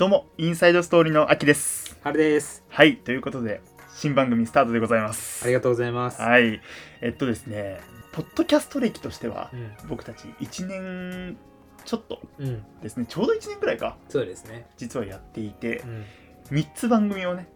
どうも、インサイドストーリーの秋です。あれです。はい、ということで、新番組スタートでございます。ありがとうございます。はい。えっとですね、ポッドキャスト歴としてはう、ん。僕たち1年ちょっとうん。ですね、ちょうど1年くらいか、そうですね。実はやっていてう、ん。3つ番組をね、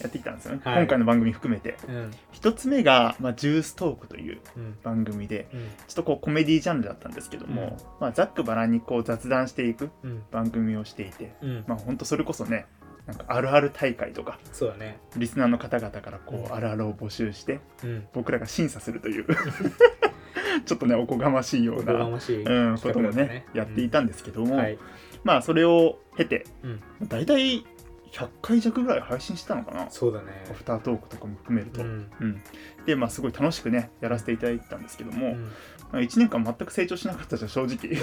やってきたんですよね。はい今回の番組含めて。うん。1つ目が、まあ、ジューストークといううん。番組で、うん。ちょっとこうコメディジャンルだったんですけども、まあ、ざっくばらんにこう雑談していくうん。番組をしていて、うん。まあ本当それこそねなんかあるある大会とかそうだね。リスナーの方々からこうんうあるあるを募集してうん。僕らが審査するという ちょっとねおこがましいよおうな。うん、こともねやっていたんですけども、はい。まあそれを経てうん。大体100回弱ぐらい配信したのかな？そうだねア。フタートークとかも含めると、うん。うんでまあすごい楽しくねやらせていただいてたんですけども、うん。まあ、1年間全く成長しなかったじゃん正直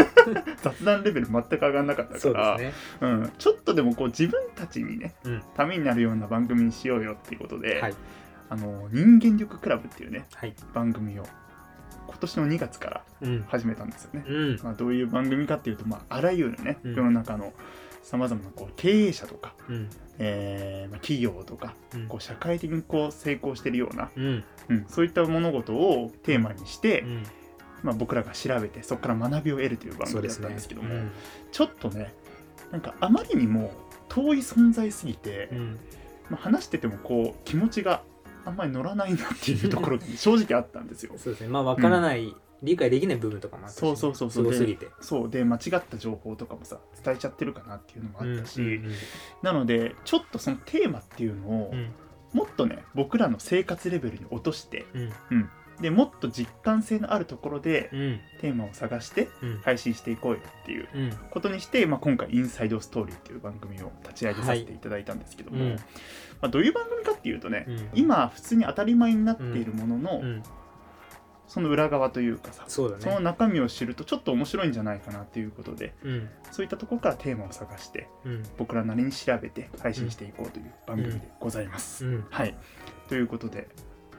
雑談レベル全く上がんなかったそうからですね。うん、ちょっとでもこう自分たちにねうん。ためになるような番組にしようよっていうことで、はい。あの人間力クラブっていうねはい。番組を今年の2月からうん。始めたんですよね。うん。まあ、どういう番組かっていうと、まあ、あらゆるね、うん世の中のさまざまなこう経営者とか、うん。えーまあ、企業とかうんこう社会的にこう成功してるような、うん。うん、そういった物事をテーマにして、うん。まあ、僕らが調べてそこから学びを得るという番組だったんですけども、うんちょっとねなんかあまりにも遠い存在すぎて、うん。まあ、話しててもこう気持ちがあんまり乗らないなっていうところが正直あったんですよ。そうですね。まあ、わからない、理解できない部分とかもあったしね。そうそうそうそう。すごすぎて。そうで間違った情報とかもさ伝えちゃってるかなっていうのもあったし、うんなのでちょっとそのテーマっていうのをうん。もっとね僕らの生活レベルに落としてうん。でもっと実感性のあるところでうん。テーマを探してうん。配信していこうよっていううん。ことにして、まあ、今回「インサイドストーリー」っていう番組を立ち上げさせていただいたんですけども、うん。まあ、どういう番組かっていうとね、うん。今普通に当たり前になっているものの、うんその裏側というかさそうだそのね。中身を知るとちょっと面白いんじゃないかなっていうことでうん。そういったところからテーマを探してうん。僕らなりに調べて配信していこうという番組でございます。うん。はい。ということで、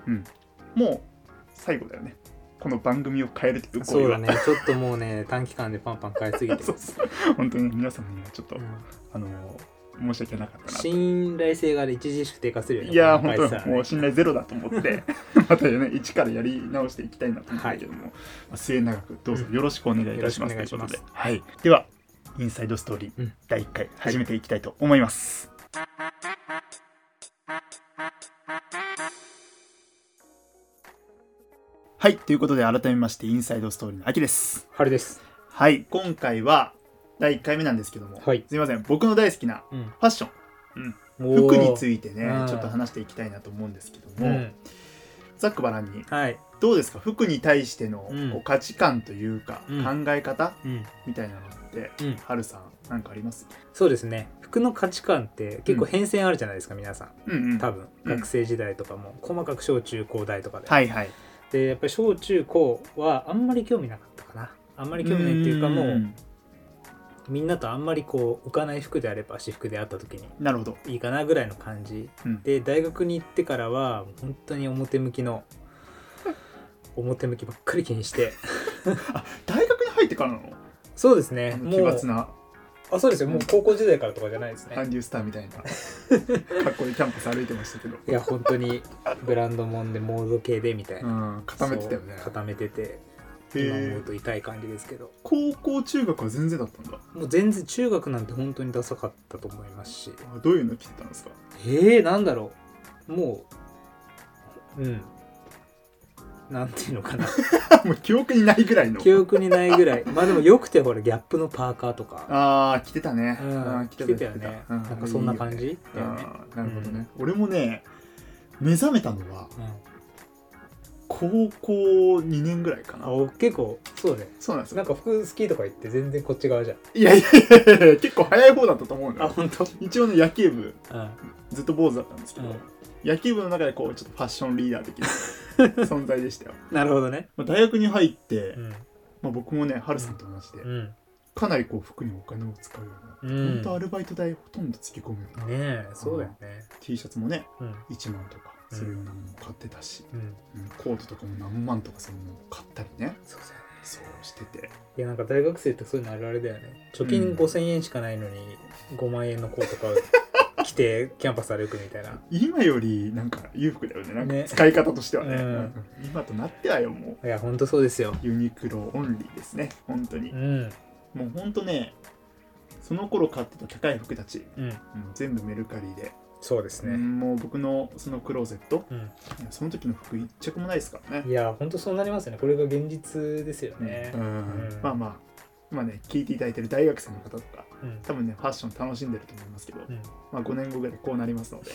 うん、もう最後だよね。この番組を変えるというそうだね。ちょっともうね、短期間でパンパン変えすぎて。そうそう。本当に皆様にはちょっと、うん。あの申し訳なかったなと。信頼性が著しく低下するよね。いや本当回さもう信頼ゼロだと思って またね一からやり直していきたいなと思うんだけども、まあ末永くどうぞよろしくお願いいたしますということで、はい、ではインサイドストーリー、うん。第1回始めていきたいと思います、はい。ということで改めましてインサイドストーリーの秋です。春です。はい。今回は第1回目なんですけども、はい。すいません。僕の大好きなうん。ファッション。服についいてねうん。ちょっと話していきたいなと思うんですけども、うん。ざっくばらんにはい。どうですか？服に対してのう価値観というか、うん。考え方？うん。みたいなのって、うん。はるさんなんかあります？そうですね。服の価値観って結構変遷あるじゃないですか、皆さん。うんうん。多分、うん。学生時代とかも。細かく小中高大とかで。はいはい。で、やっぱり小中高はあんまり興味なかったかな。あんまり興味ないっていうかもう、んみんなとあんまりこう浮かない服であれば私服であった時になるほど、いいかなぐらいの感じ。うん。で大学に行ってからは本当に表向きの 表向きばっかり気にして。あ大学に入ってからなの？そうですね。奇抜な。うあそうですよ。もう高校時代からとかじゃないですね。韓流スターみたいな。かっこいいキャンパス歩いてましたけど。いや本当にブランドもんでモード系でみたいうな、ん固めてたよね。固めてて。へ今思うえと痛い感じですけど。高校中学は全然だったんだ。もう全然中学なんて本当にダサかったと思いますし。あどういうの着てたんですか？えー、なんだろう。もううん。なんていうのかな。もう記憶にないぐらいの。記憶にないぐらい。まあでもよくてほらギャップのパーカーとか。ああ着てたね、うん着てたよね。うなんかそんな感じ？いいよね。ねなるほどね、俺もね目覚めたのは高校2年ぐらいかな。あ結構そうね。そうなんですよ。なんか服好きとか言って全然こっち側じゃん。いやいやいやいや結構早い方だったと思うのよ。あ本当？一応ね野球部うん。ずっと坊主だったんですけど、うん。野球部の中でこうちょっとファッションリーダー的な 存在でしたよ、なるほどね。まあ、大学に入って、うん。まあ、僕もねハルさんと同じで、うん。かなりこう服にお金を使うような、うん。ほんとアルバイト代ほとんどつぎ込むような、ねえそうだよね。T シャツもねうん。1万とかするような。ものも買ってたし、うん。うんコートとかも何万とかするものを買ったりね。そうだよね。そうしてて。いやなんか大学生ってそういうのあるあるだよね。貯金うん。5000円しかないのに5万円のコート買う 着てキャンパス歩くみたいな。今よりなんか裕福だよね。なんかね。使い方としてはね。うん。うん。今となってはよもいやほんとそうですよ。うユニクロオンリーですね。本当に。うん。もう本当ねその頃買ってた高い服たち、うん。うん全部メルカリで、そうですね。うんもう僕のそのクローゼットうん。その時の服一着もないですからね。いやほんとそうなりますよね。これが現実ですよね。うん。うん。まあまあまあね聞いていただいてる大学生の方とかうん。多分ねファッション楽しんでると思いますけど、うん。まあ5年後ぐらいこうなりますので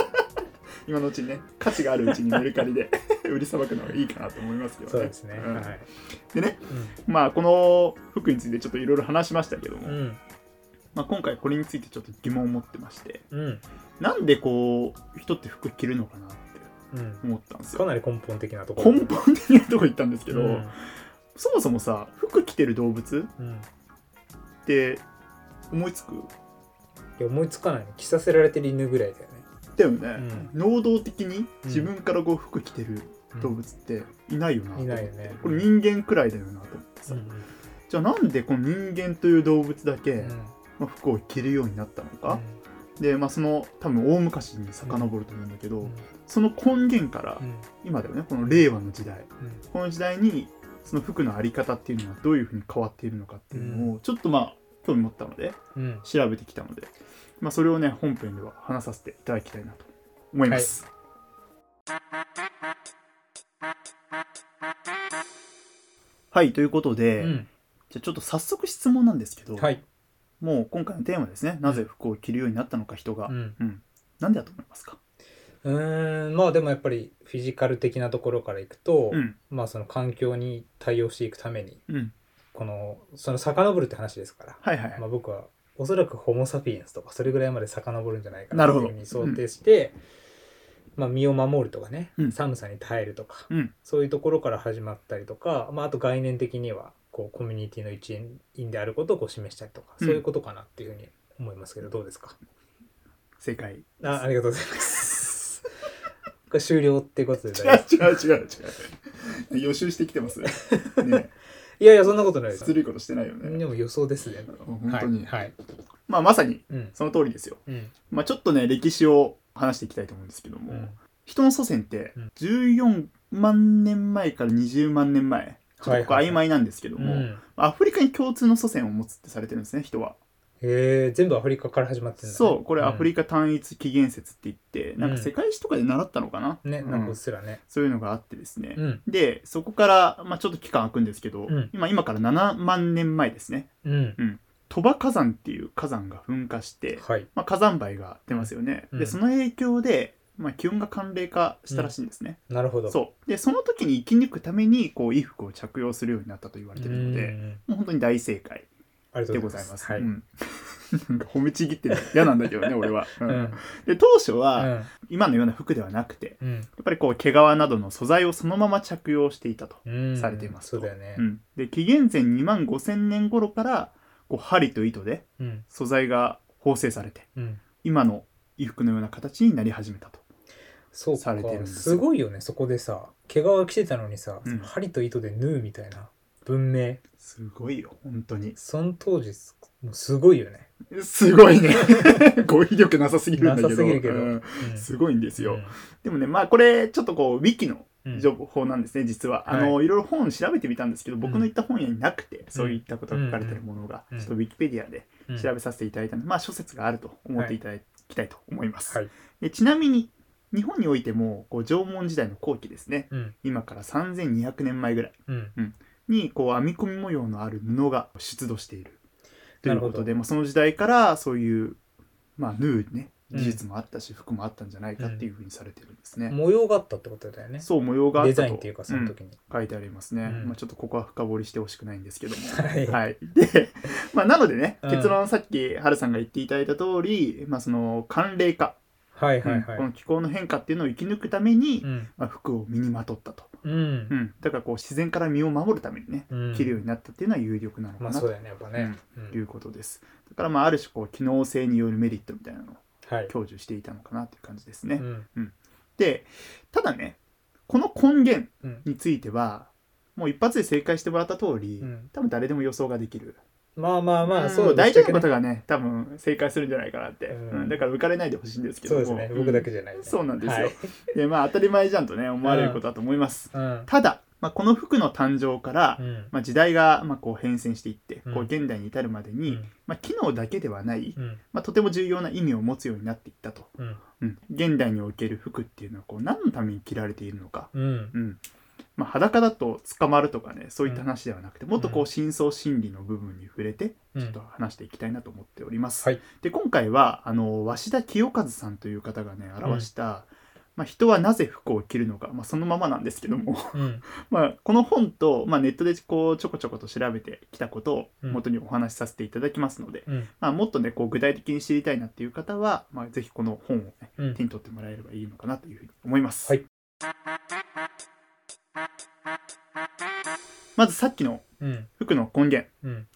今のうちにね価値があるうちにメルカリで売りさばくのがいいかなと思いますけどね。そうですね。うん。はい。でねまあこの服についてちょっといろいろ話しましたけども、うんまあ、今回これについてちょっと疑問を持ってまして。うん。なんでこう人って服着るのかなってうん。思ったんですよ。かなり根本的なところ。根本的なとこ行ったんですけど、うん。そもそもさ服着てる動物うん。って思いつく？いや思いつかないの着させられてる犬ぐらいだよね。だよね、能動的に自分からこう服着てるうん動物っていないよなと思って、いないよね。これ人間くらいだよなと思ってさ、うん。じゃあなんでこの人間という動物だけ、うんまあ、服を着るようになったのか、でまあその多分大昔に遡ると思うんだけど、うん。その根源からうん。今だよねこの令和の時代。うん。この時代にその服のあり方っていうのはどういうふうに変わっているのかっていうのをちょっとまあ興味持ったのでうん。調べてきたので、まあ、それをね本編では話させていただきたいなと思います。はい、ということで、うん。じゃあちょっと早速質問なんですけど、はいもう今回のテーマですね。なぜ服を着るようになったのか人が、うん。うん。なんでだと思いますか、うーん。まあでもやっぱりフィジカル的なところからいくと、うん。まあその環境に対応していくためにうん、このその遡るって話ですから、はいはい。はい、まあ、僕はおそらくホモ・サピエンスとかそれぐらいまで遡るんじゃないかなというふうに想定して、まあ、身を守るとかね、うん。寒さに耐えるとか、うん。そういうところから始まったりとか、まあ、あと概念的にはこうコミュニティの一員であることをこう示したりとか、うん。そういうことかなっていうふうに思いますけどどうですか？正解。あありがとうございます。これ終了ってことで違大丈違う違う違う予習してきてます。ね。いやいやそんなことないです。ずるいことしてないよね。でも予想ですね。本当に、はい。はい。まあまさにうん。その通りですよ。うん。まあちょっとね歴史を話していきたいと思うんですけども、うん。人の祖先ってうん。14万年前から20万年前ちょっとここはいはいはい曖昧なんですけども、うん。アフリカに共通の祖先を持つってされてるんですね人は。へえ全部アフリカから始まってるんだ、ね。そうこれアフリカ、カ単一起源説って言って、なんか世界史とかで習ったのかな、ね、うん。なんかうっすらね。そういうのがあってですね、うん。でそこから、まあ、ちょっと期間空くんですけど、うん。今今から7万年前ですね。うん。鳥羽火山っていう火山が噴火して、はい。まあ、火山灰が出ますよね、うん。でその影響で、まあ、気温が寒冷化したらしいんですね、なるほど。そうでその時に生き抜くためにこう衣服を着用するようになったと言われてるので、うんもう本当に大正解ありがとでうございます。うん なんか褒めちぎってる嫌なんだけどね 俺は、うんうん。で当初は、うん。今のような服ではなくてうん。やっぱりこう毛皮などの素材をそのまま着用していたと、うん。されていますとそうだよねう。んで紀元前2万5000年頃からこう針と糸でうん。素材が縫製されてうん。今の衣服のような形になり始めたとそうされてるんか。ですよ。すごいよね、そこでさ、毛皮着てたのにさ、うん。針と糸で縫うみたいな。文明。すごいよ本当に。その当時、すごいよね。すごいね。語彙力なさすぎるんだけど。うん。うん。すごいんですよ、でもねまあこれちょっとこうウィキのうん。情報なんですね、実は。あの、い、ろいろ本調べてみたんですけど僕の言った本屋になくて、そういったことが書かれてるものが、うん。ちょっとウィキペディアでうん。調べさせていただいたので、まあ諸説があると思っていただきたいと思います、はい。でちなみに日本においてもこう縄文時代の後期ですね。うん。今から3200年前ぐらい。うん。にこう編み込み模様のある布が出土している。ということなで、まあ、その時代からそういう、まあ、縫うねうん。技術もあったし、服もあったんじゃないかっていうふうにされてるんですね、模様があったってことだよね。そう模様があったと。デザインっていうか、そのうん。時に。書いてありますね、うん。まあ、ちょっとここは深掘りしてほしくないんですけども。はい。はい、で、まあ、なのでねうん。結論さっきハルさんが言っていただいた通り、まあ、その寒冷化、はいはいはい。うんこの気候の変化っていうのを生き抜くために、うん。まあ、服を身にまとったと、うんう。ん、だからこう自然から身を守るためにね、うん着るようになったっていうのは有力なのかなということです。だからまあある種こう機能性によるメリットみたいなのをはい。享受していたのかなという感じですね。うんでただねこの根源うんについてはもう一発で正解してもらった通り、うん多分誰でも予想ができるまあまあまあ、ん。そうで大体の方ががね多分正解するんじゃないかなって、うん。うん。だから浮かれないでほしいんですけども。そうですね。僕だけじゃない、ね。そうなんですよ。はい。でまあ当たり前じゃんとね思われることだと思います、うん。ただ、まあ、この服の誕生から、うん。まあ、時代がまあこう変遷していって、うん。こう現代に至るまでに、うん。まあ、機能だけではない、うん。まあ、とても重要な意味を持つようになっていったと、うん。うん、現代における服っていうのはこう何のために着られているのか、うん。うんまあ、裸だと捕まるとかねそういった話ではなくて、もっとこうう深層心理の部分に触れてうん。ちょっと話していきたいなと思っております。はい。で今回はあの鷲田清和さんという方がね表した、まあ、人はなぜ服を着るのか、まあ、そのままなんですけども。うん。まあこの本と、まあ、ネットでこうちょこちょこと調べてきたことをうん。元にお話しさせていただきますので、うん。まあ、もっとねこう具体的に知りたいなっていう方は、まあ、ぜひこの本を、ね、うん。手に取ってもらえればいいのかなというふうに思います。はいまずさっきのうん。服の根源、うん。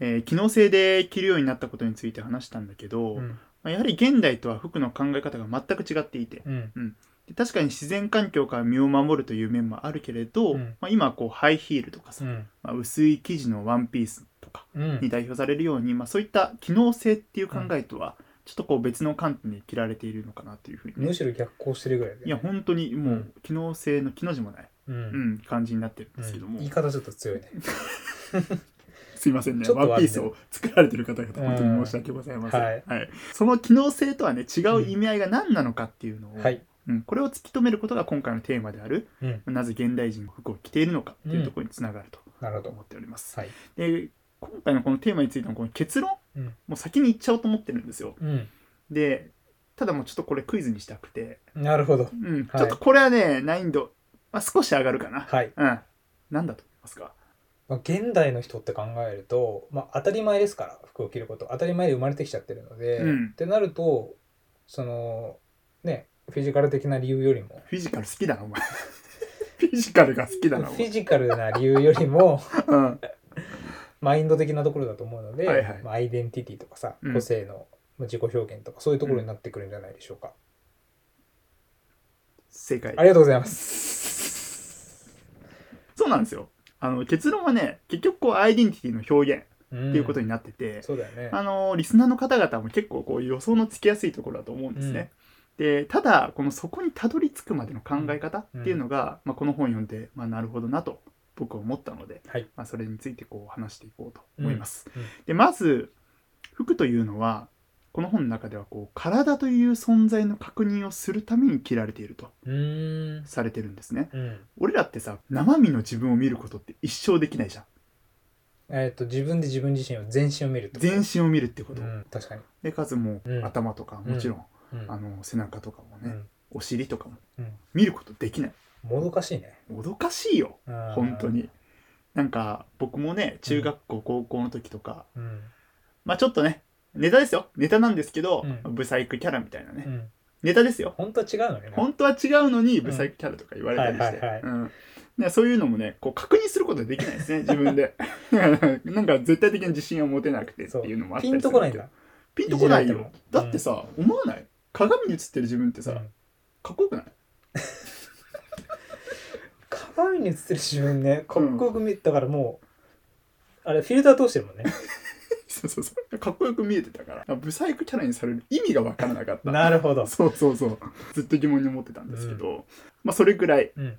えー機能性で着るようになったことについて話したんだけど、うん。まあやはり現代とは服の考え方が全く違っていてうん。で確かに自然環境から身を守るという面もあるけれど、うんまあ、今はこうハイヒールとかさ、うん。まあ、薄い生地のワンピースとかうんに代表されるように、まあ、そういった機能性っていう考えとはちょっとこう別の観点で着られているのかなというふうにね、むしろ逆行してるぐらいで、いや本当にもううん機能性の機の字もない、う。うんん、感じになってるんですけども、言い方ちょっと強いね。すいませんねワンピースを作られてる方々本当に申し訳ございません、うんはいその機能性とはね違う意味合いが何なのかっていうのを、はい。うん、これを突き止めることが今回のテーマであるうん。なぜ現代人の服を着ているのかっていうところにつながると思。っております。はい。で今回のこのテーマについてのこの結論、うんもう先に言っちゃおうと思ってるんですよ。うん。でただもうちょっとこれクイズにしたくて、なるほど。うんはいちょっとこれはね難易度、まあ、少し上がるかな。はい。うん、なんだと思いますか？まあ、現代の人って考えると、まあ、当たり前ですから服を着ること。当たり前で生まれてきちゃってるので、うん。ってなるとそのねフィジカル的な理由よりも。フィジカル好きだなお前。フィジカルが好きだな。フィジカルな理由よりも うん。マインド的なところだと思うので、はいはい。まあ、アイデンティティとかさうん。個性のまあ自己表現とかそういうところになってくるんじゃないでしょうか、正解。あ。りがとうございます、そうなんですよ。あの結論はね結局こうアイデンティティの表現うんっていうことになってて、そうだよね。あのリスナーの方々も結構こう予想のつきやすいところだと思うんですね。でただこのそこにたどり着くまでの考え方っていうのが、まあ、この本を読んで、まあ、なるほどなと僕は思ったので、はい。まあ、それについてこう話していこうと思います。でまず服というのはこの本の中ではこう体という存在の確認をするために着られているとされてるんですね。うん。俺らってさ生身の自分を見ることって一生できないじゃん。えっ、と自分で自分自身を全身を見る全身を見るってこと。うん、確かに、でかつもう、うん。頭とかもちろん、うん。あの背中とかもね、うん。お尻とかもうん、見ることできない。もどかしいね。もどかしいよ。本本当に。なんか僕もね中学校、高校の時とかうん。まあちょっとねネタですよ。ネタなんですけど、うん。ブサイクキャラみたいなね、うん。ネタですよ。本当は違うのにな？本当は違うのにブサイクキャラとか言われたりして、はいはいはい。うん。ねそういうのもねこう確認することができないですね 自分で。なんか絶対的な自信を持てなくてっていうのもあったりピンとこないんだピンとこないよ。いじられても。だってさ、思わない？鏡に映ってる自分ってさ、うん。かっこよくない？鏡に映ってる自分ねかっこよく見えたからもうあれフィルター通してるもんねそうそうそう。かっこよく見えてたから。ブサイクキャラにされる意味が分からなかった。なるほど。そうそうそう。ずっと疑問に思ってたんですけど、まあそれぐらい、うん。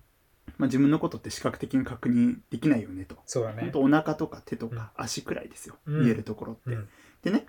まあ、自分のことって視覚的に確認できないよねと。そうだね。本当お腹とか手とか足くらいですよ、うん。見えるところって、うん。でね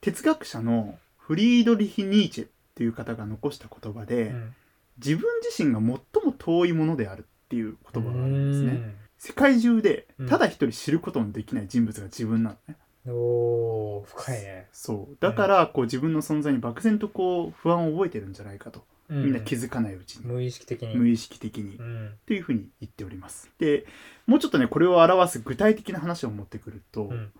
哲学者のフリードリヒ・ニーチェっていう方が残した言葉で、うん。自分自身が最も遠いものであるっていう言葉があるんですね。うん。世界中でうん。ただ一人知ることのできない人物が自分なのね、おー深いね。そう。だからこう自分の存在に漠然とこう不安を覚えてるんじゃないかと、みみんな気づかないうちに、無意識的に。無意識的に、うん。というふうに言っております。でもうちょっとねこれを表す具体的な話を持ってくると、うん。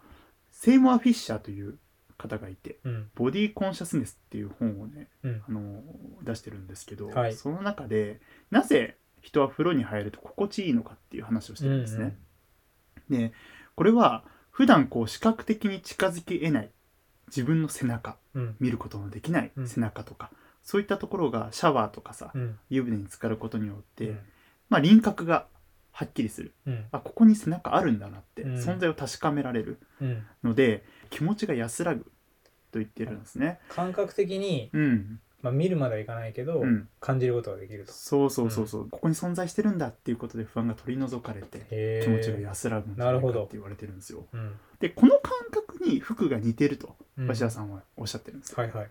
セイモア・フィッシャーという方がいてうん「ボディ・コンシャスネス」っていう本をねうん。あの出してるんですけど、はい。その中でなぜ人は風呂に入ると心地いいのかっていう話をしてるんですね。でこれは普段こう視覚的に近づき得ない。自分の背中。うん。見ることのできないうん。背中とか、そういったところがシャワーとかさうん。湯船に浸かることによって、うん。まあ、輪郭がはっきりする。うん。あここに背中あるんだなって、うん。存在を確かめられるうん。ので気持ちが安らぐと言ってるんですね。感覚的に、うん、まあ、見るまではいかないけど、うん、感じることができると。そうそうそうそう、ここに存在してるんだっていうことで不安が取り除かれてへー気持ちが安らぐんじゃないかって言われてるんですよ。うんでこの感覚に服が似てるとうん。鷲田さんはおっしゃってるんですよ。はいはい、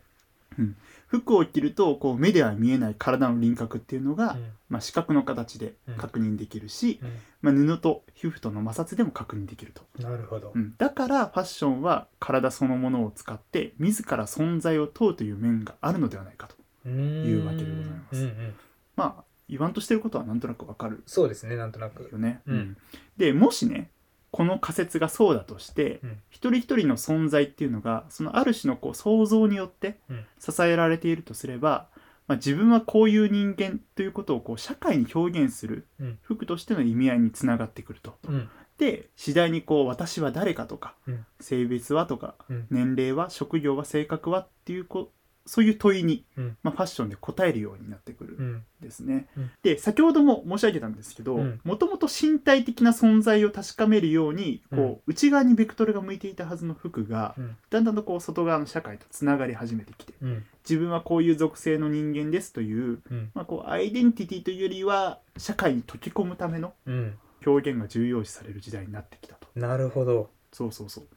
服を着るとこう目では見えない体の輪郭っていうのが、うんまあ、視覚の形で確認できるし、うまあ、布と皮膚との摩擦でも確認できると、ん、なるほど、うん、だからファッションは体そのものを使って自ら存在を問うという面があるのではないかと。いうわけでございます。うん。うん、まあ言わんとしてることはなんとなくわかる。そうですねなんとなく。よね、うん。でもしねこの仮説がそうだとして、うん。一人一人の存在っていうのがそのある種のこう想像によってうん。支えられているとすれば、まあ、自分はこういう人間ということをこう社会に表現するうん。服としての意味合いにつながってくると。うん。で次第にこう私は誰かとか、うん。性別はとか、うん。年齢は職業は性格はっていうこうそういう問いに、うん。まあ、ファッションで答えるようになってくる。うんですね。うん。で先ほども申し上げたんですけどうん。もともと身体的な存在を確かめるようにこう、うん内側にベクトルが向いていたはずの服が、うん。だんだんとこう外側の社会とつながり始めてきてうん。自分はこういう属性の人間ですという,、うん。まあ、こうアイデンティティというよりは社会に溶け込むためのうん。表現が重要視される時代になってきたと。なるほど、そうそうそう。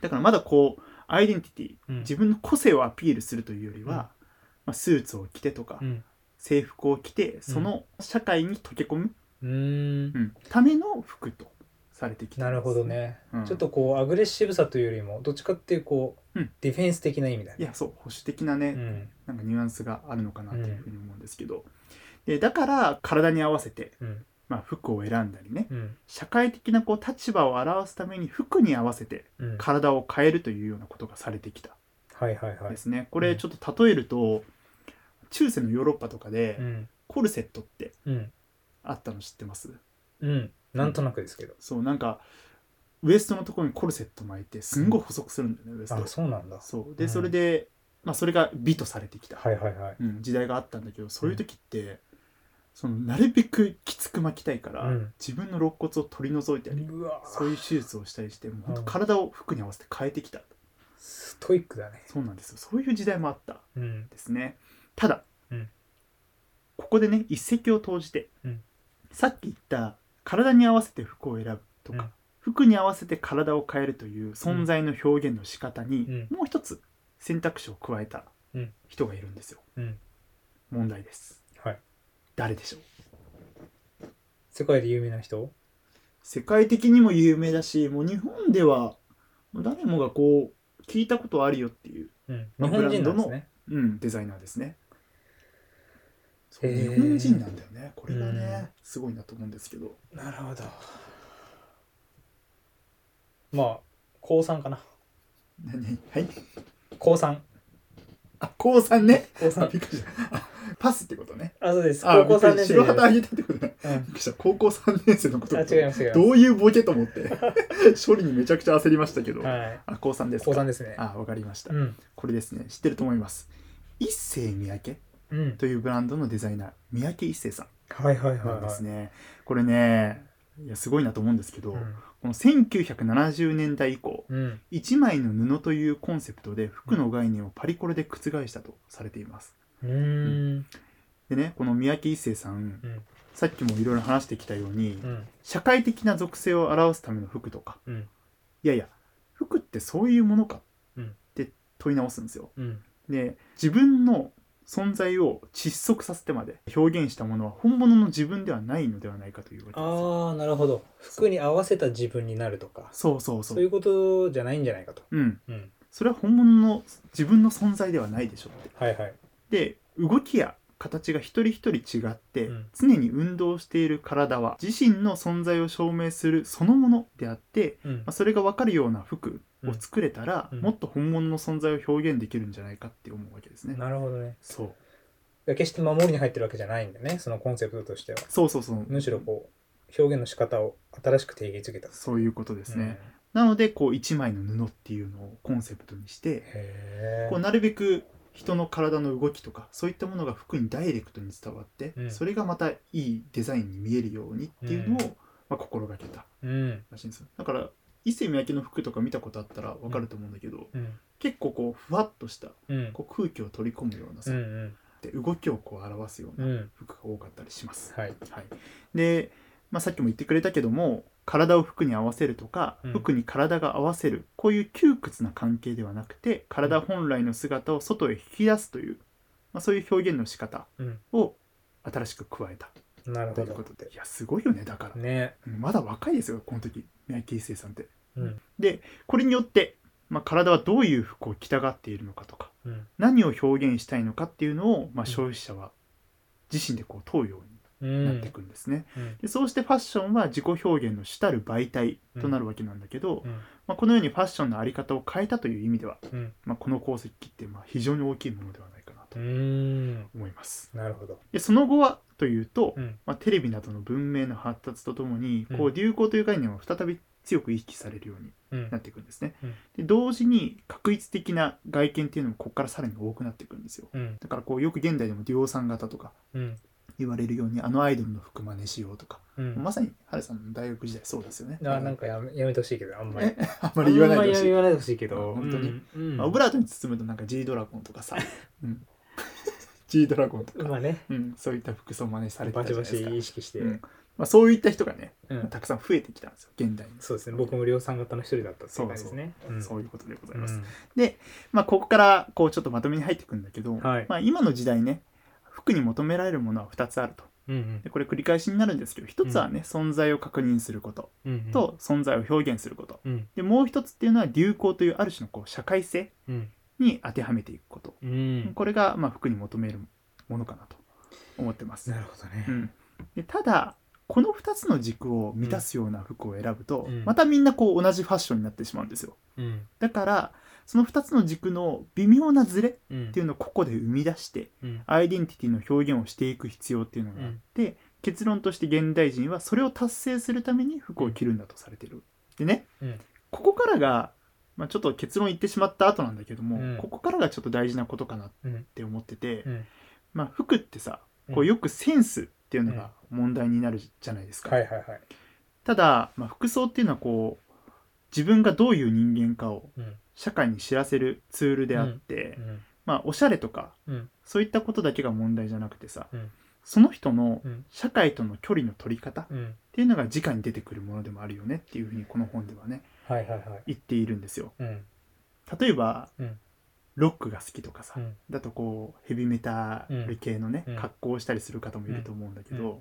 だからまだこうアイデンティティうん、自分の個性をアピールするというよりは、うん。まあ、スーツを着てとか、うん制服を着てその社会に溶け込む、うーん。うん。ための服とされてきたんです。なるほどね、うん。ちょっとこうアグレッシブさというよりもどっちかっていうこう、うん。ディフェンス的な意味だね。いやそう。保守的なね、うん。なんかニュアンスがあるのかなというふうに思うんですけど、でだから体に合わせて、うん。まあ、服を選んだりね。うん。社会的なこう立場を表すために服に合わせてうん。体を変えるというようなことがされてきたはいはいはい。ですね。これちょっと例えると中世のヨーロッパとかでうん。コルセットってうんあったの知ってます？うん。なんとなくですけど、そうなんかウエストのところにコルセット巻いてすんごい細くするんだよね、ウエスト。あそうなんだ。そう。で、うん。それで、まあ、それが美とされてきた、はいはいはい。うん、時代があったんだけどそういう時って、そのなるべくきつく巻きたいから、うん。自分の肋骨を取り除いたり、うわそういう手術をしたりしてもう本当うん体を服に合わせて変えてきた、ストイックだね。そうなんですよ。そういう時代もあったうん。ですねただ、うん。ここでね一石を投じて、うん。さっき言った体に合わせて服を選ぶとか、うん。服に合わせて体を変えるという存在の表現の仕方に、うん。もう一つ選択肢を加えたうん。人がいるんですよ。うん。問題です。はい。誰でしょう？世界で有名な人？世界的にも有名だしもう日本では誰もがこう聞いたことあるよっていう、うん。まあ日本人なんですブランね。うん、デザイナーですねそう日本人なんだよね。これがね、うん。すごいなと思うんですけど。なるほど。まあ高3かな。何？はい。高3あ高3ね。高3あびっくりした。あパスってことね。あそうです。あ高校3年生白旗あげたってことね。うん。びっくりした。高校3年生のこと。あ違います違います。どういうボケと思って。処理にめちゃくちゃ焦りましたけど、はい。あ高3ですか。高3ですね。あわかりました、うん。これですね。知ってると思います。一世三宅うんというブランドのデザイナー三宅一生さんはいはいはいですね、これねいやすごいなと思うんですけど、うん。この1970年代以降うん。一枚の布というコンセプトで服の概念をパリコレで覆したとされています。うーん。でねこの三宅一生さんうん。さっきもいろいろ話してきたように、うん。社会的な属性を表すための服とかうん。いやいや服ってそういうものかうん。って問い直すんですよ。うん。で自分の存在を窒息させてまで表現したものは本物の自分ではないのではないかというわけです。よああなるほど。服に合わせた自分になるとか。そうそうそう。そういうことじゃないんじゃないかと。うん。うん。それは本物の自分の存在ではないでしょって。はいはい。で動きや形が一人一人違って、うん。常に運動している体は自身の存在を証明するそのものであって、うん。まあ、それが分かるような服を作れたら、うん。もっと本物の存在を表現できるんじゃないかって思うわけですね。なるほどね。そう。決して守りに入ってるわけじゃないんだねそのコンセプトとしては。そうそうそう。むしろこう表現の仕方を新しく定義づけた。そういうことですうん。ね。なのでこう一枚の布っていうのをコンセプトにして、こうなるべく人の体の動きとかそういったものが服にダイレクトに伝わって、うん。それがまたいいデザインに見えるようにっていうのを、うん。まあ、心がけたうん。らしいんですよ。だから伊勢三宅の服とか見たことあったら分かると思うんだけど、うん。結構こうふわっとしたうん。こう空気を取り込むようなさ、うんで動きをこう表すよううなん。服が多かったりします。はい。はい、で、まあ、さっきも言ってくれたけども体を服に合わせるとか、うん。服に体が合わせるこういう窮屈な関係ではなくて体本来の姿を外へ引き出すという、まあ、そういう表現の仕方うん。を新しく加えた。なるということで。いやすごいよねだから、ね。うんまだ若いですよこの時三宅一生さんって。うん。でこれによって、まあ、体はどういう服を着たがっているのかとかうん。何を表現したいのかっていうのを、まあ、うん消費者は自身でこう問うよううになっていくんですね。うん。でそうしてファッションは自己表現の主たる媒体となるわけなんだけど、うん。まあ、このようにファッションの在り方を変えたという意味では、うん。まあ、この功績ってまあ非常に大きいものではないかなとうん。思います。なるほど。でその後はというと、うん。まあ、テレビなどの文明の発達とともにこううん流行という概念は再び強く意識されるようにうん。なっていくんですね。うん。で同時に確一的な外見っていうのもここからさらに多くなっていくんですよ。うん。だからこうよく現代でも量産型とかうん言われるようにあのアイドルの服真似しようとか、うん。まさにハルさんの大学時代そうですよね。あなんかやめやめてほしいけどあんまり。え あんまり言わないでほしい。言わないでほしいけどあ本当に。うん。うん。まあオブラートに包むとなんか G ドラゴンとかさ、うん、G ドラゴンとか、まあね。うん、そういった服装真似されてバチバたじゃないですか。チ意識して。うん。まあ、そういった人がね、うん。たくさん増えてきたんですよ現代に。そうですね。僕も量産型の一人だったっていう感じですね。うん。そういうことでございます。うん。まあ、ここからこうちょっとまとめに入っていくんだけど、はい。まあ、今の時代ね服に求められるものは2つあると。うんでこれ繰り返しになるんですけど一つはね、存在を確認すること。うんうん。と存在を表現すること。うん。でもう一つっていうのは流行というある種のこう社会性うん。に当てはめていくこと、うん。これがまあ服に求めるものかなと思ってます、なるほどね。うん、でただこの2つの軸を満たすような服を選ぶと、うん。またみんなこう同じファッションになってしまうんですよ。うん。だからその2つの軸の微妙なズレうん。っていうのをここで生み出してうん。アイデンティティの表現をしていく必要っていうのがあって、結論として現代人はそれを達成するために服を着るんだとされてる。でね、うん。ここからが、まあ、ちょっと結論言ってしまった後なんだけども、うん。ここからがちょっと大事なことかなっうんて思ってて、うん。まあ、服ってさこううん。よくセンスっていうのが問題になるじゃないですか。はいはいはい。ただ、まあ、服装っていうのはこう自分がどういう人間かをうん。社会に知らせるツールであって、うん。まあ、おしゃれとかうん。そういったことだけが問題じゃなくてさ、うん。その人のうん。社会との距離の取り方っうんていうのが直に出てくるものでもあるよねっていうふうにこの本ではねはいはいはい言っているんですよ。うん例えば、うんロックが好きとかさ、うん。だとこうヘビメタル系のね、うん。格好をしたりする方もいると思うんだけど、うん。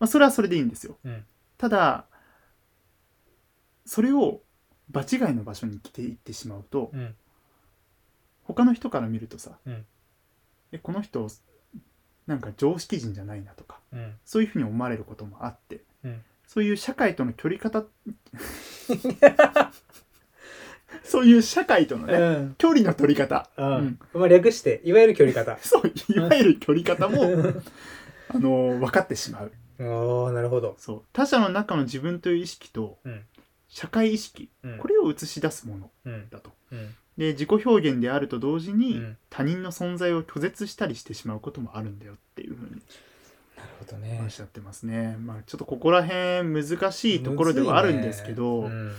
まあ、それはそれでいいんですよ。うん。ただそれを場違いの場所に着ていってしまうと、うん。他の人から見るとさ、うん。えこの人なんか常識人じゃないなとかうん。そういうふうに思われることもあって、うん。そういう社会との距離方 そういう社会とのね、うん。距離の取り方、ううん。んまあ略していわゆる距離方。そういわゆる距離方も、あの分かってしまう。おーなるほど。そう。他者の中の自分という意識とうん。社会意識うん。これを映し出すものうん。だと。うん。で自己表現であると同時に、うん。他人の存在を拒絶したりしてしまうこともあるんだよっていうふうになるほどね。おっしゃってますね。まあちょっとここら辺難しいところではあるんですけど、むずいね。うん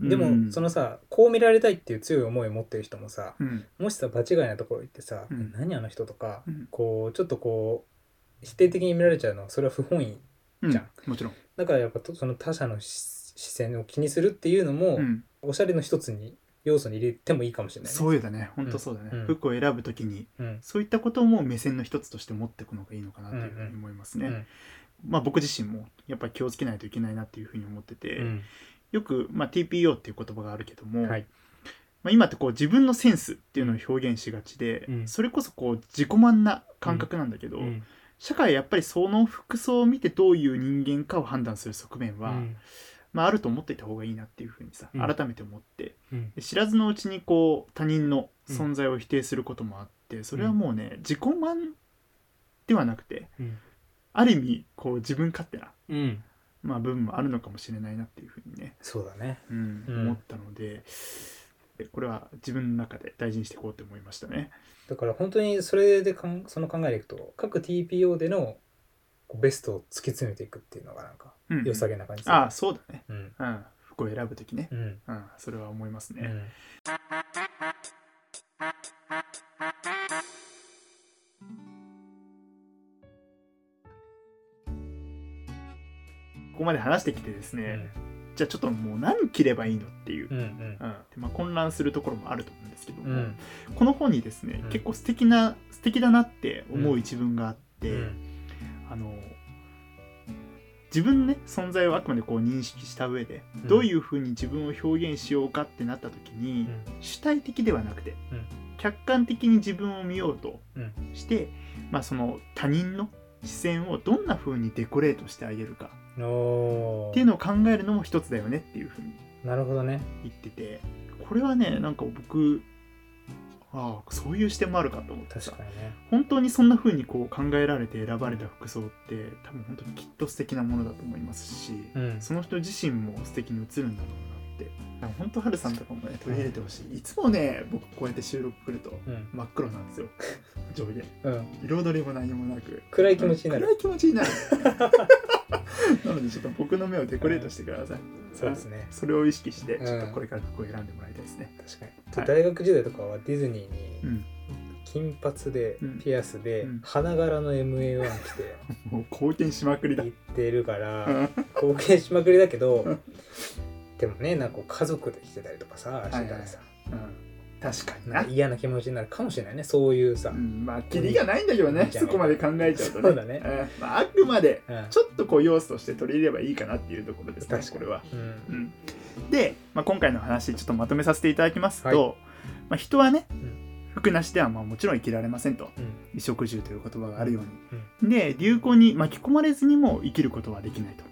うん。でもそのさこう見られたいっていう強い思いを持ってる人もさうん。もしさ場違いなところ行ってさうん。何あの人とかうん。こうちょっとこう否定的に見られちゃうのはそれは不本意うんじゃん。もちろん、だからやっぱとその他者の視視線を気にするっていうのも、うん、おしゃれの一つに要素に入れてもいいかもしれないね。そうだね。本当そうだね、うん。服を選ぶときにうん。そういったことも目線の一つとして持っていくのがいいのかなというふうに思いますね。うん。まあ僕自身もやっぱり気をつけないといけないなっていうふうに思ってて、うんよく、まあ、TPO っていう言葉があるけども、はい。まあ、今ってこう自分のセンスっていうのを表現しがちで、うん。それこそこう自己満な感覚なんだけど、うん。社会はやっぱりその服装を見てどういう人間かを判断する側面は、うん。まあ、あると思っていた方がいいなっていうふうにさうん。改めて思って、うん。で知らずのうちにこう他人の存在を否定することもあってそれはもうね自己満ではなくてうん。ある意味こう自分勝手な、うんまあ、部分もあるのかもしれないなっていうふうにね、そうだね。うんうん。思ったのでこれは自分の中で大事にしていこうって思いましたね。だから本当にそれでかんその考えでいくと各 TPO でのベストを突き詰めていくっていうのがなんかうん良さげな感じする。ああそうだね。うん。うん、服を選ぶ時ね、うん。うん、それは思いますね。ここまで話してきてですね、じゃあちょっともう何着ればいいのっていう、うんうん。うん。でまあ、混乱するところもあると思うんですけども、うん。この本にですね、うん。結構素敵な素敵だなって思う一文があって、うん。あの自分のね存在をあくまでこう認識した上で、うん。どういうふうに自分を表現しようかってなった時に、主体的ではなくて、うん。客観的に自分を見ようとうん。して、まあ、その他人の視線をどんな風にデコレートしてあげるかっていうのを考えるのも一つだよねっていう風になるほどね。言っててこれはねなんか僕ああそういう視点もあるかと思ってさ。確かにね。本当にそんな風にこう考えられて選ばれた服装って多分本当にきっと素敵なものだと思いますし、うん。その人自身も素敵に映るんだろうなって。本当ハルさんとかもね取り入れてほしい。いつもね僕こうやって収録来るとうん。真っ黒なんですよ。上下。うん。彩りも何もなく。暗い気持ちになる。暗い気持ちになる なのでちょっと僕の目をデコレートしてください。そうですね。それを意識してうん。ちょっとこれから服を選んでもらいたいですね。確かに、はい。大学時代とかはディズニーにうん。金髪でうん。ピアスでうん。花柄の MA1 着て もう貢献しまくりだ。行ってるからうん 貢献しまくりだけどうんでもねなんか家族で来てたりとかさしてたらさ、うん確かにな。嫌な気持ちになるかもしれないね。そういうさ、うんまあキリがないんだけどね。うん。そこまで考えちゃうとね。そうだね。うん。まあ、あくまでうん。ちょっとこう要素として取り入れればいいかなっていうところですね確かに。これは、うん。うん、で、まあ、今回の話ちょっとまとめさせていただきますと、はい。まあ、人はね、ん。服なしではまあもちろん生きられませんと。うん。衣食住という言葉があるように、で流行に巻き込まれずにも生きることはできないと、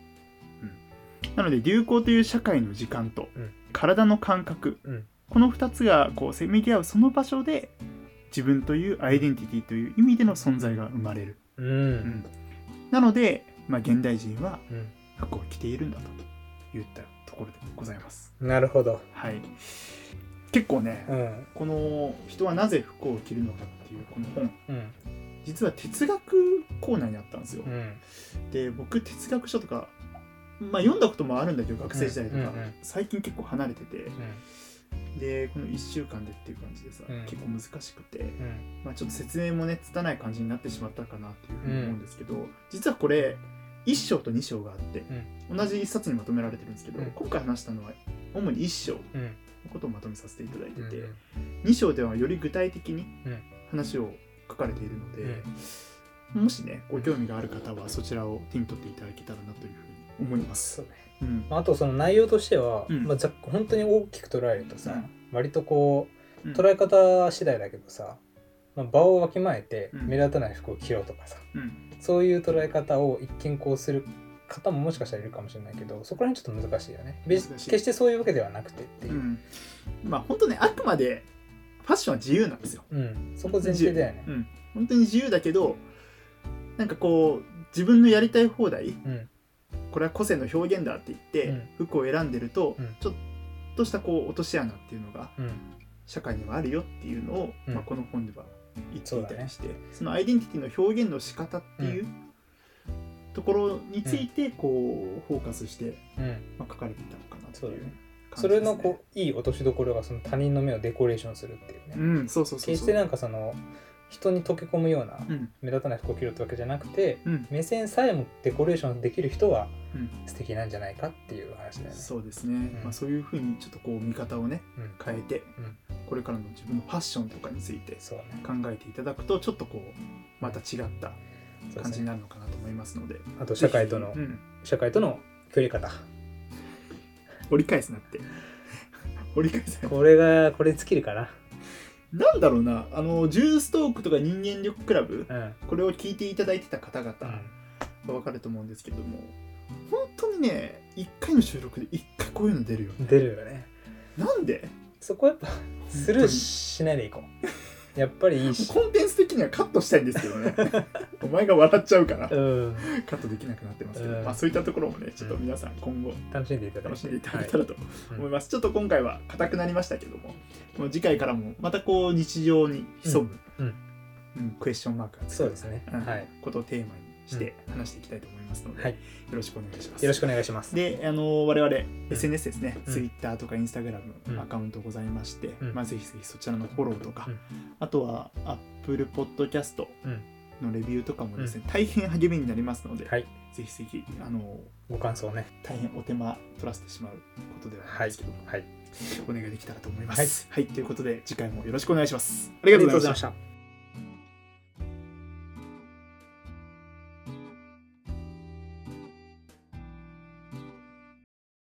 うん、なので流行という社会の時間と、うん。体の感覚、うんこの2つがこうせめぎ合うその場所で自分というアイデンティティという意味での存在が生まれる、うん。うんなので、まあ、現代人はうん。服を着ているんだと言ったところでございます。なるほど。はい、結構ね、うん。この人はなぜ服を着るのかっていうこの本うん。実は哲学コーナーにあったんですよ。うん。で僕哲学書とか、まあ、読んだこともあるんだけど学生時代とか、最近結構離れててでこの1週間でっていう感じでさ、うん。結構難しくて、うん。まあ、ちょっと説明もね拙い感じになってしまったかなっていうふうに思うんですけど、実はこれ1章と2章があって、同じ1冊にまとめられてるんですけど、うん。今回話したのは主に1章のうん。ことをまとめさせていただいてて、うん。2章ではより具体的にうん。話を書かれているので、もしねご興味がある方はそちらを手に取っていただけたらなというふうに思います。そうん。あとその内容としては、うん。まあ、ざっ本当に大きく捉えるとさ、うん。割とこううん。捉え方次第だけどさ、まあ、場をわきまえてうん。目立たない服を着ろとかさ、うん。そういう捉え方を一見こうする方ももしかしたらいるかもしれないけどそこら辺ちょっと難しいよね。決してそういうわけではなくてっていう。う、ん。まあ本当ねあくまでファッションは自由なんですよ。うん。そこ前提だよね。うん、本当に自由だけどなんかこう自分のやりたい放題うんこれは個性の表現だって言って、うん。服を選んでると、うん。ちょっとしたこう落とし穴っていうのがうん。社会にはあるよっていうのを、うん。まあ、この本では言っていたりしてそ,、そのアイデンティティの表現の仕方っていうところについてこうフォーカスして、うん。まあ、書かれていたのかなっていうそれのこういい落としどころがその他人の目をデコレーションするっていうね、うんそうそうそうそう。決してなんかその人に溶け込むようなうん。目立たない服を着るってわけじゃなくてうん。目線さえもデコレーションできる人はうん。素敵なんじゃないかっていう話だよね。そうですね、ん。まあ、そういうふうにちょっとこう見方をねうん、変えて、うん。これからの自分のファッションとかについて。考えていただくとちょっとこうまた違った。感じになるのかなと思いますのであと社会との社会との距離感折り返すなって。折り返すなこれがこれに尽きるかな。なんだろうなあのジューストークとか人間力クラブうん。これを聞いていただいてた方々うんが分かると思うんですけども本当にね1回の収録で1回こういうの出るよね出るよね。なんで？そこはやっぱスルーしないでいこう。やっぱりいいし。コンテンツ的にはカットしたいんですけどね。お前が笑っちゃうから。うん。カットできなくなってます。けど、うん。まあ、そういったところもねちょっと皆さん今後楽しんでいただ楽しんでいただけたらとはい。思います、ちょっと今回は硬くなりましたけどももう次回からもまたこう日常に潜む、うん。うん。クエスチョンマークがつくそうですね。うんはい。ことをテーマにして話していきたいと思いますので、はい。よろしくお願いします。よろしくお願いします。で、あの我々 SNS ですね、うん。Twitter とか Instagram うん。アカウントございまして、うん。まあ、ぜひぜひそちらのフォローとか、うん。あとは Apple Podcast うん。のレビューとかもですね、大変励みになりますので、はい。ぜひぜひあのご感想ね。大変お手間取らせてしまうことではあるんですけども、はい。お願いできたらと思います。はい、ということで次回もよろしくお願いします。ありがとうございました。た